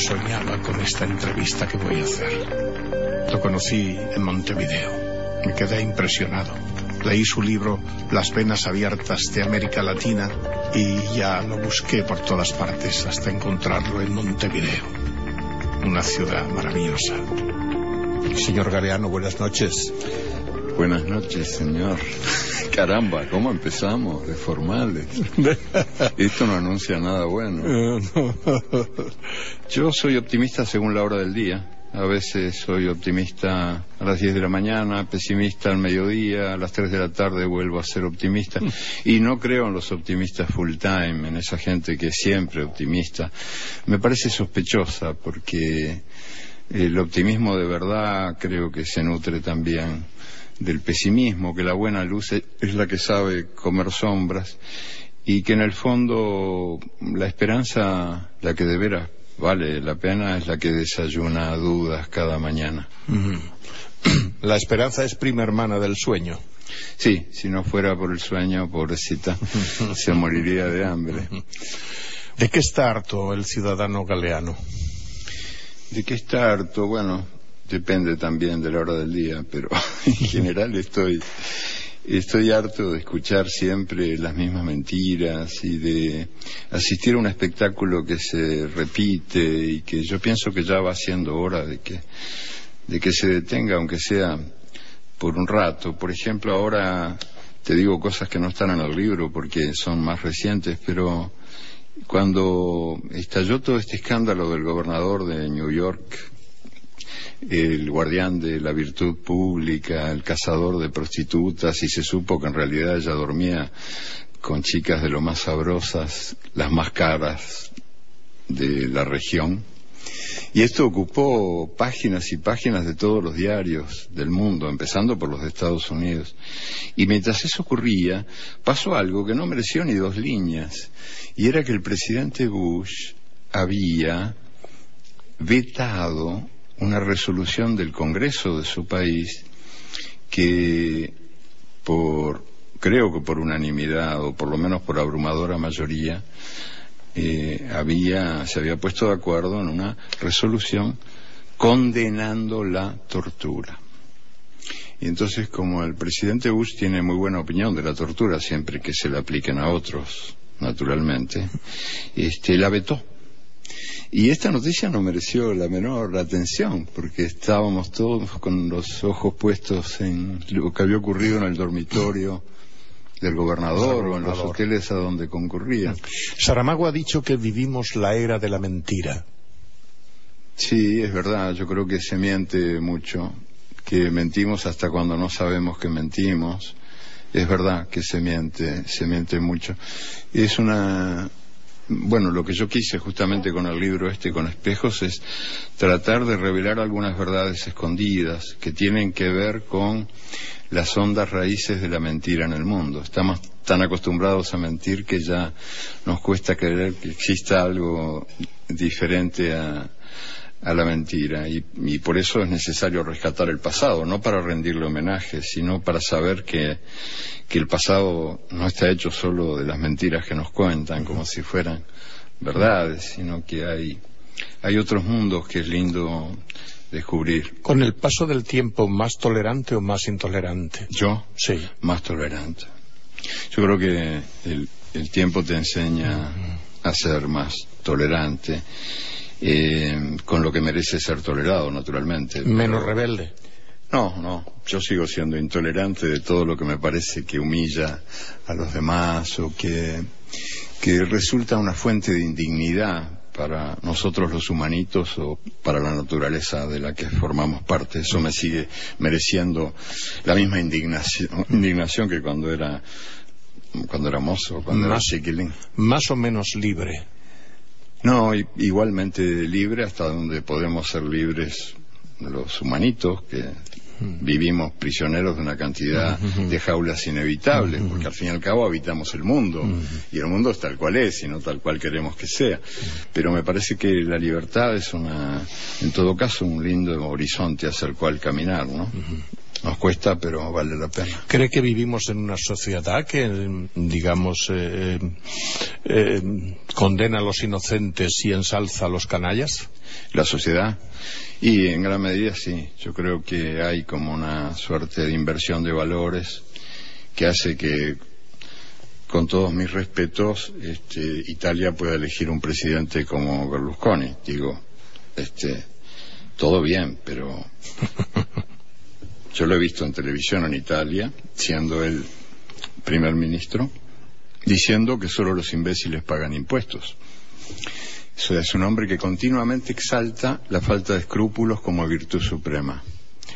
Soñaba con esta entrevista que voy a hacer. Lo conocí en Montevideo. Me quedé impresionado. Leí su libro Las venas abiertas de América Latina y ya lo busqué por todas partes hasta encontrarlo en Montevideo. Una ciudad maravillosa. Señor Galeano, buenas noches. Buenas noches, señor. Caramba, ¿cómo empezamos? De formales. Esto no anuncia nada bueno. Yo soy optimista según la hora del día. A veces soy optimista a las 10 de la mañana, pesimista al mediodía, a las 3 de la tarde vuelvo a ser optimista. Y no creo en los optimistas full time, en esa gente que es siempre optimista. Me parece sospechosa porque el optimismo de verdad creo que se nutre también del pesimismo, que la buena luz es la que sabe comer sombras y que en el fondo la esperanza, la que de veras vale la pena, es la que desayuna dudas cada mañana. La esperanza es prima hermana del sueño. Sí, si no fuera por el sueño, pobrecita, se moriría de hambre. ¿De qué está harto el ciudadano galeano? ¿De qué está harto? Bueno, depende también de la hora del día, pero en general estoy estoy harto de escuchar siempre las mismas mentiras y de asistir a un espectáculo que se repite y que yo pienso que ya va siendo hora de que de que se detenga aunque sea por un rato. Por ejemplo, ahora te digo cosas que no están en el libro porque son más recientes, pero cuando estalló todo este escándalo del gobernador de New York, el guardián de la virtud pública, el cazador de prostitutas, y se supo que en realidad ella dormía con chicas de lo más sabrosas, las más caras de la región. Y esto ocupó páginas y páginas de todos los diarios del mundo, empezando por los de Estados Unidos. Y mientras eso ocurría, pasó algo que no mereció ni dos líneas, y era que el presidente Bush había vetado una resolución del Congreso de su país que por creo que por unanimidad o por lo menos por abrumadora mayoría eh, había se había puesto de acuerdo en una resolución condenando la tortura. Y entonces, como el presidente Bush tiene muy buena opinión de la tortura, siempre que se la apliquen a otros, naturalmente, este, la vetó. Y esta noticia no mereció la menor atención, porque estábamos todos con los ojos puestos en lo que había ocurrido en el dormitorio del gobernador o en los hoteles a donde concurría. Saramago ha dicho que vivimos la era de la mentira. Sí, es verdad, yo creo que se miente mucho, que mentimos hasta cuando no sabemos que mentimos. Es verdad que se miente, se miente mucho. Es una bueno, lo que yo quise justamente con el libro este, con espejos, es tratar de revelar algunas verdades escondidas que tienen que ver con las hondas raíces de la mentira en el mundo. Estamos tan acostumbrados a mentir que ya nos cuesta creer que exista algo diferente a, a la mentira y, y, por eso es necesario rescatar el pasado, no para rendirle homenaje, sino para saber que, que el pasado no está hecho solo de las mentiras que nos cuentan como si fueran verdades, sino que hay, hay otros mundos que es lindo descubrir. Con el paso del tiempo, ¿más tolerante o más intolerante? ¿Yo? Sí. Más tolerante. Yo creo que el, el tiempo te enseña a ser más tolerante eh, con lo que merece ser tolerado, naturalmente. Menos pero... rebelde. No, no, yo sigo siendo intolerante de todo lo que me parece que humilla a los demás o que, que resulta una fuente de indignidad para nosotros los humanitos o para la naturaleza de la que formamos parte. Eso me sigue mereciendo la misma indignación, indignación que cuando era cuando era mozo, cuando era chiquilín. Más o menos libre. No, igualmente libre hasta donde podemos ser libres los humanitos que vivimos prisioneros de una cantidad de jaulas inevitables, porque al fin y al cabo habitamos el mundo y el mundo es tal cual es y no tal cual queremos que sea. Pero me parece que la libertad es una, en todo caso, un lindo horizonte hacia el cual caminar, ¿no? Nos cuesta, pero vale la pena. ¿Cree que vivimos en una sociedad que, digamos, eh, eh, condena a los inocentes y ensalza a los canallas? la sociedad. Y en gran medida sí, yo creo que hay como una suerte de inversión de valores que hace que, con todos mis respetos, este, Italia pueda elegir un presidente como Berlusconi. Digo, este, todo bien, pero yo lo he visto en televisión en Italia, siendo el primer ministro, diciendo que solo los imbéciles pagan impuestos. O sea, es un hombre que continuamente exalta la falta de escrúpulos como virtud suprema.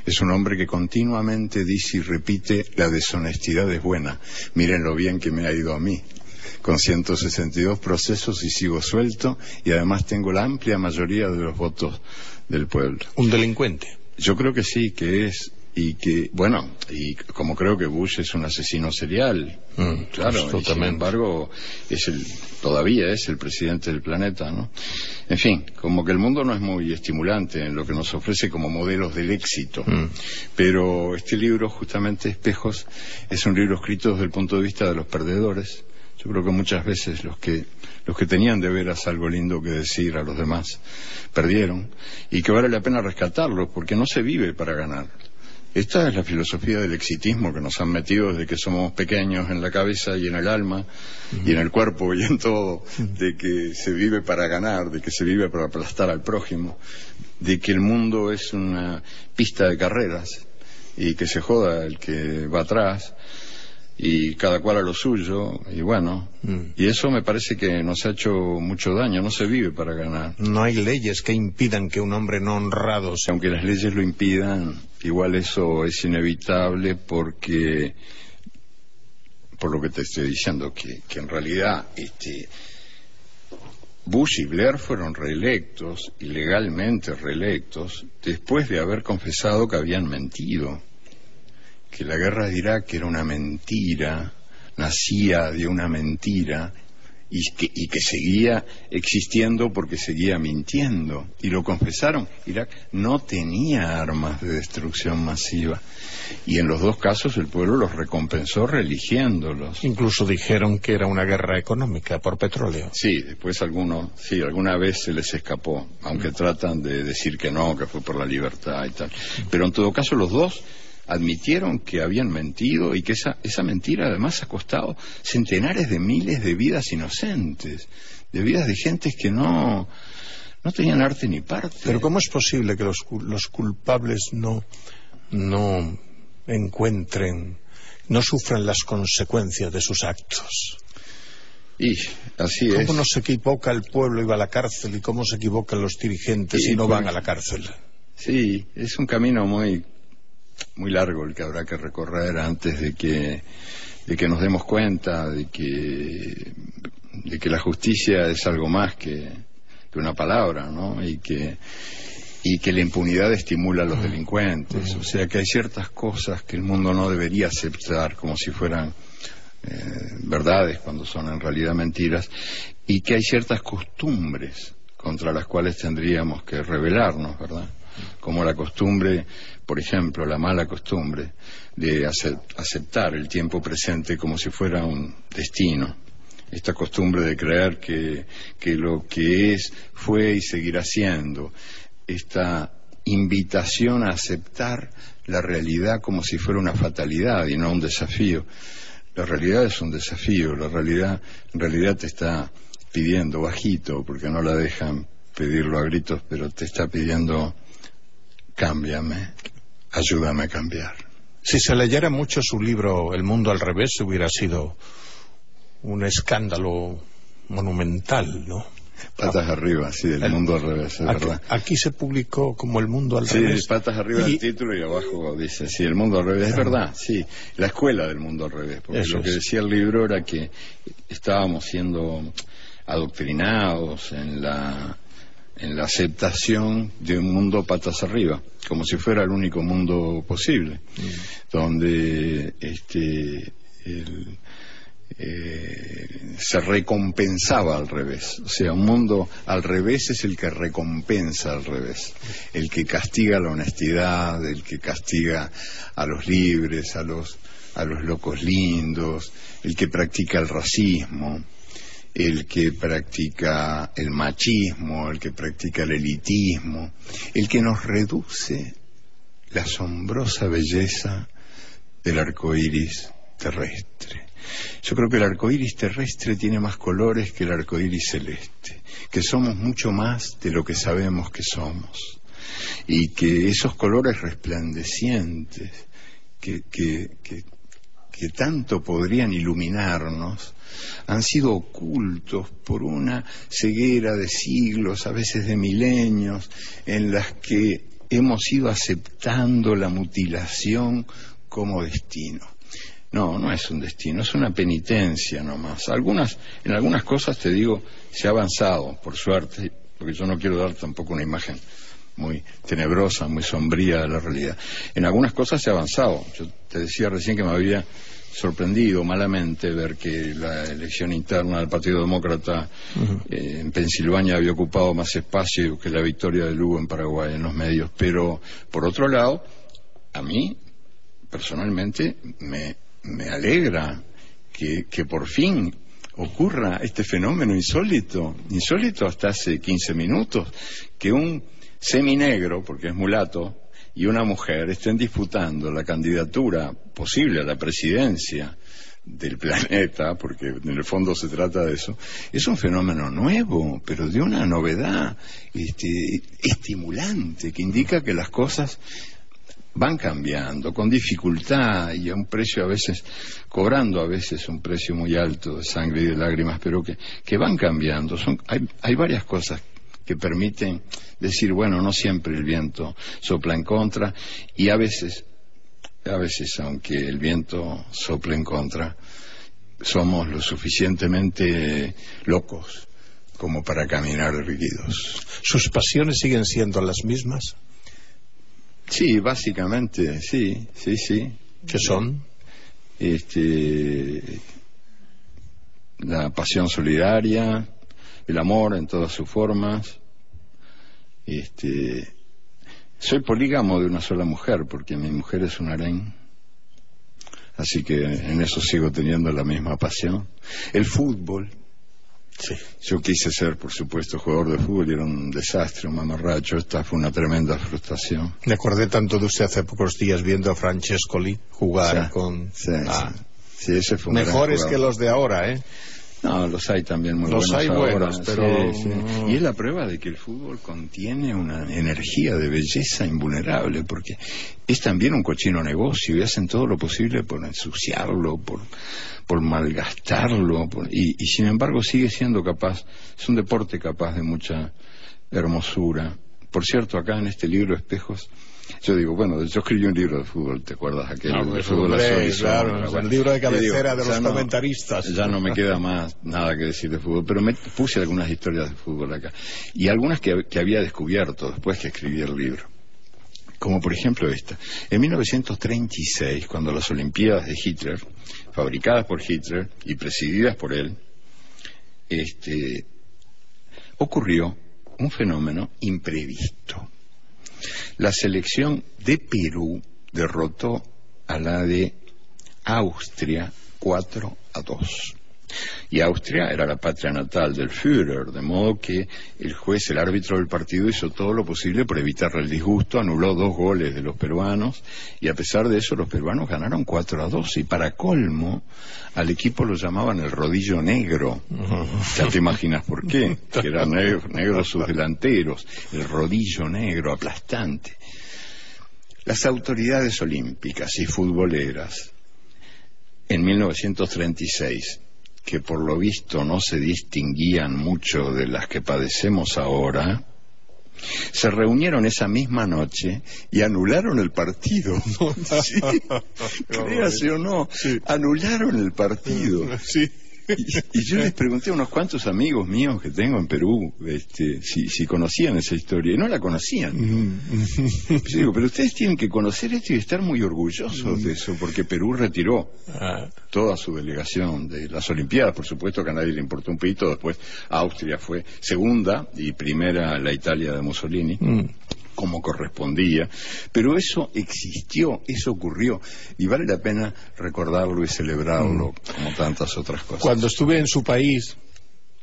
Es un hombre que continuamente dice y repite la deshonestidad es buena. Miren lo bien que me ha ido a mí. Con 162 procesos y sigo suelto y además tengo la amplia mayoría de los votos del pueblo. Un delincuente. Yo creo que sí, que es y que, bueno, y como creo que Bush es un asesino serial, Mm, claro, y sin embargo es el, todavía es el presidente del planeta, ¿no? En fin, como que el mundo no es muy estimulante en lo que nos ofrece como modelos del éxito, Mm. pero este libro, justamente Espejos, es un libro escrito desde el punto de vista de los perdedores. Yo creo que muchas veces los que los que tenían de veras algo lindo que decir a los demás perdieron y que vale la pena rescatarlos porque no se vive para ganar. Esta es la filosofía del exitismo que nos han metido desde que somos pequeños en la cabeza y en el alma y en el cuerpo y en todo, de que se vive para ganar, de que se vive para aplastar al prójimo, de que el mundo es una pista de carreras y que se joda el que va atrás y cada cual a lo suyo y bueno, Mm. y eso me parece que nos ha hecho mucho daño, no se vive para ganar. No hay leyes que impidan que un hombre no honrado se... Aunque las leyes lo impidan, igual eso es inevitable porque, por lo que te estoy diciendo, que, que en realidad este, Bush y Blair fueron reelectos, ilegalmente reelectos, después de haber confesado que habían mentido, que la guerra de Irak era una mentira, nacía de una mentira y que, y que seguía existiendo porque seguía mintiendo. Y lo confesaron. Irak no tenía armas de destrucción masiva. Y en los dos casos el pueblo los recompensó religiéndolos. Incluso dijeron que era una guerra económica por petróleo. Sí, después algunos, sí, alguna vez se les escapó, aunque tratan de decir que no, que fue por la libertad y tal. Pero en todo caso los dos admitieron que habían mentido y que esa, esa mentira además ha costado centenares de miles de vidas inocentes, de vidas de gentes que no, no tenían arte ni parte. Pero ¿cómo es posible que los, los culpables no, no encuentren, no sufran las consecuencias de sus actos? Y así es. ¿Cómo no se equivoca el pueblo y va a la cárcel y cómo se equivocan los dirigentes Sí, y no pues- van a la cárcel? Sí, es un camino muy muy largo el que habrá que recorrer antes de que de que nos demos cuenta de que de que la justicia es algo más que, que una palabra, ¿no? Y que y que la impunidad estimula a los delincuentes, o sea que hay ciertas cosas que el mundo no debería aceptar como si fueran eh, verdades cuando son en realidad mentiras y que hay ciertas costumbres contra las cuales tendríamos que rebelarnos, ¿verdad? Como la costumbre, por ejemplo, la mala costumbre de acep- aceptar el tiempo presente como si fuera un destino. Esta costumbre de creer que, que lo que es fue y seguirá siendo. Esta invitación a aceptar la realidad como si fuera una fatalidad y no un desafío. La realidad es un desafío, la realidad en realidad te está pidiendo bajito, porque no la dejan pedirlo a gritos, pero te está pidiendo cámbiame, ayúdame a cambiar. Si se leyera mucho su libro El mundo al revés hubiera sido un escándalo monumental, ¿no? Patas arriba, sí, del mundo al revés, es Aquí, verdad. aquí se publicó como El mundo al Sí, revés. patas arriba Y- el título y abajo dice, sí, el mundo al revés. Es verdad, sí, la escuela del mundo al revés. Porque Eso lo que es. decía el libro era que estábamos siendo adoctrinados en la, en la aceptación de un mundo patas arriba, como si fuera el único mundo posible, donde este, el, eh, se recompensaba al revés. O sea, un mundo al revés es el que recompensa al revés. El que castiga la honestidad, el que castiga a los libres, a los, a los locos lindos, el que practica el racismo, el que practica el machismo, el que practica el elitismo, el que nos reduce la asombrosa belleza del arco iris terrestre. Yo creo que el arco iris terrestre tiene más colores que el arco iris celeste, que somos mucho más de lo que sabemos que somos, y que esos colores resplandecientes que, que, que, que tanto podrían iluminarnos han sido ocultos por una ceguera de siglos, a veces de milenios, en las que hemos ido aceptando la mutilación como destino. No, no es un destino, es una penitencia nomás. Algunas, en algunas cosas te digo, se ha avanzado, por suerte, porque yo no quiero dar tampoco una imagen muy tenebrosa, muy sombría de la realidad. En algunas cosas se ha avanzado. Yo te decía recién que me había sorprendido malamente ver que la elección interna del Partido Demócrata eh, en Pensilvania había ocupado más espacio que la victoria de Lugo en Paraguay en los medios. Pero, por otro lado, a mí, personalmente, me, me alegra que, que por fin ocurra este fenómeno insólito, insólito hasta hace 15 minutos, que un seminegro, porque es mulato, y una mujer estén disputando la candidatura posible a la presidencia del planeta, porque en el fondo se trata de eso, es un fenómeno nuevo, pero de una novedad este, estimulante, que indica que las cosas van cambiando con dificultad y a un precio a veces, cobrando a veces un precio muy alto de sangre y de lágrimas, pero que, van cambiando. Son, hay, hay varias cosas que permiten decir, bueno, no siempre el viento sopla en contra y a veces, a veces aunque el viento sople en contra, somos lo suficientemente locos como para caminar erguidos. ¿Sus pasiones siguen siendo las mismas? Sí, básicamente, sí, sí, sí. ¿Qué son? Este, la pasión solidaria, el amor en todas sus formas. Este, soy polígamo de una sola mujer porque mi mujer es un harén. Así que en eso sigo teniendo la misma pasión. El fútbol. Sí. Yo quise ser, por supuesto, jugador de fútbol y era un desastre, un mamarracho. Esta fue una tremenda frustración. Me acordé tanto de usted hace pocos días viendo a Francescoli jugar Sí, con... sí, Ah, sí. Sí, ese fue un Mejores que los de ahora, ¿eh? No, los hay también muy Los buenos hay ahora, buenos, pero- sí, sí. Y es la prueba de que el fútbol contiene una energía de belleza invulnerable, porque es también un cochino negocio y hacen todo lo posible por ensuciarlo, por, por malgastarlo, por- y, y sin embargo sigue siendo capaz, es un deporte capaz de mucha hermosura. Por cierto, acá en este libro Espejos, yo digo, bueno, yo escribí un libro de fútbol, ¿te acuerdas aquel? Ah, de fútbol claro, Bueno, el libro de digo, cabecera de los no- comentaristas. ya no me queda más nada que decir de fútbol, pero me puse algunas historias de fútbol acá. Y algunas que, que había descubierto después que escribí el libro. Como por ejemplo esta. En 1936, cuando las Olimpiadas de Hitler, fabricadas por Hitler y presididas por él, este, ocurrió un fenómeno imprevisto. La selección de Perú derrotó a la de Austria 4 a 2. Y Austria era la patria natal del Führer, de modo que el juez, el árbitro del partido, hizo todo lo posible por evitar el disgusto, anuló dos goles de los peruanos y a pesar de eso los peruanos ganaron 4 a 2 y para colmo al equipo lo llamaban el rodillo negro. Ya te imaginas por qué, que eran negros, negros sus delanteros, el rodillo negro aplastante. Las autoridades olímpicas y futboleras en 1936 que por lo visto no se distinguían mucho de las que padecemos ahora, se reunieron esa misma noche y anularon el partido. Sí, créase o no, anularon el partido. Sí. Y, y yo les pregunté a unos cuantos amigos míos que tengo en Perú este, si, si conocían esa historia y no la conocían. Yo digo, pero ustedes tienen que conocer esto y estar muy orgullosos de eso, porque Perú retiró Ah, toda su delegación de las Olimpiadas, por supuesto que a nadie le importó un pito, después Austria fue segunda y primera la Italia de Mussolini, mm. Como correspondía, pero eso existió, eso ocurrió, y vale la pena recordarlo y celebrarlo, como tantas otras cosas. Cuando estuve en su país,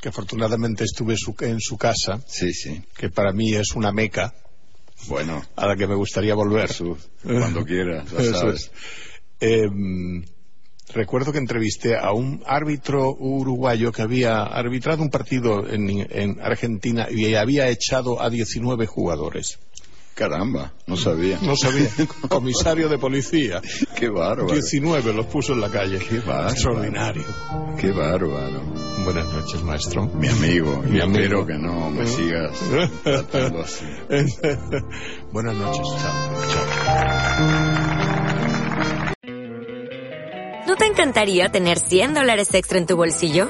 que afortunadamente estuve su- en su casa, Sí, sí, que para mí es una meca bueno, a la que me gustaría volver. Jesús, cuando quieras, ya sabes. es. Em, recuerdo que entrevisté a un árbitro uruguayo que había arbitrado un partido en, en Argentina y había echado a 19 jugadores. Caramba, no sabía. No sabía. Comisario de policía. Qué bárbaro, 19 los puso en la calle. Qué bárbaro. Extraordinario. qué bárbaro. Buenas noches, maestro. Mi amigo, y Mi amigo. espero que no me sigas tratando así. Buenas noches. Chao. ¿No te encantaría tener 100 dólares extra en tu bolsillo?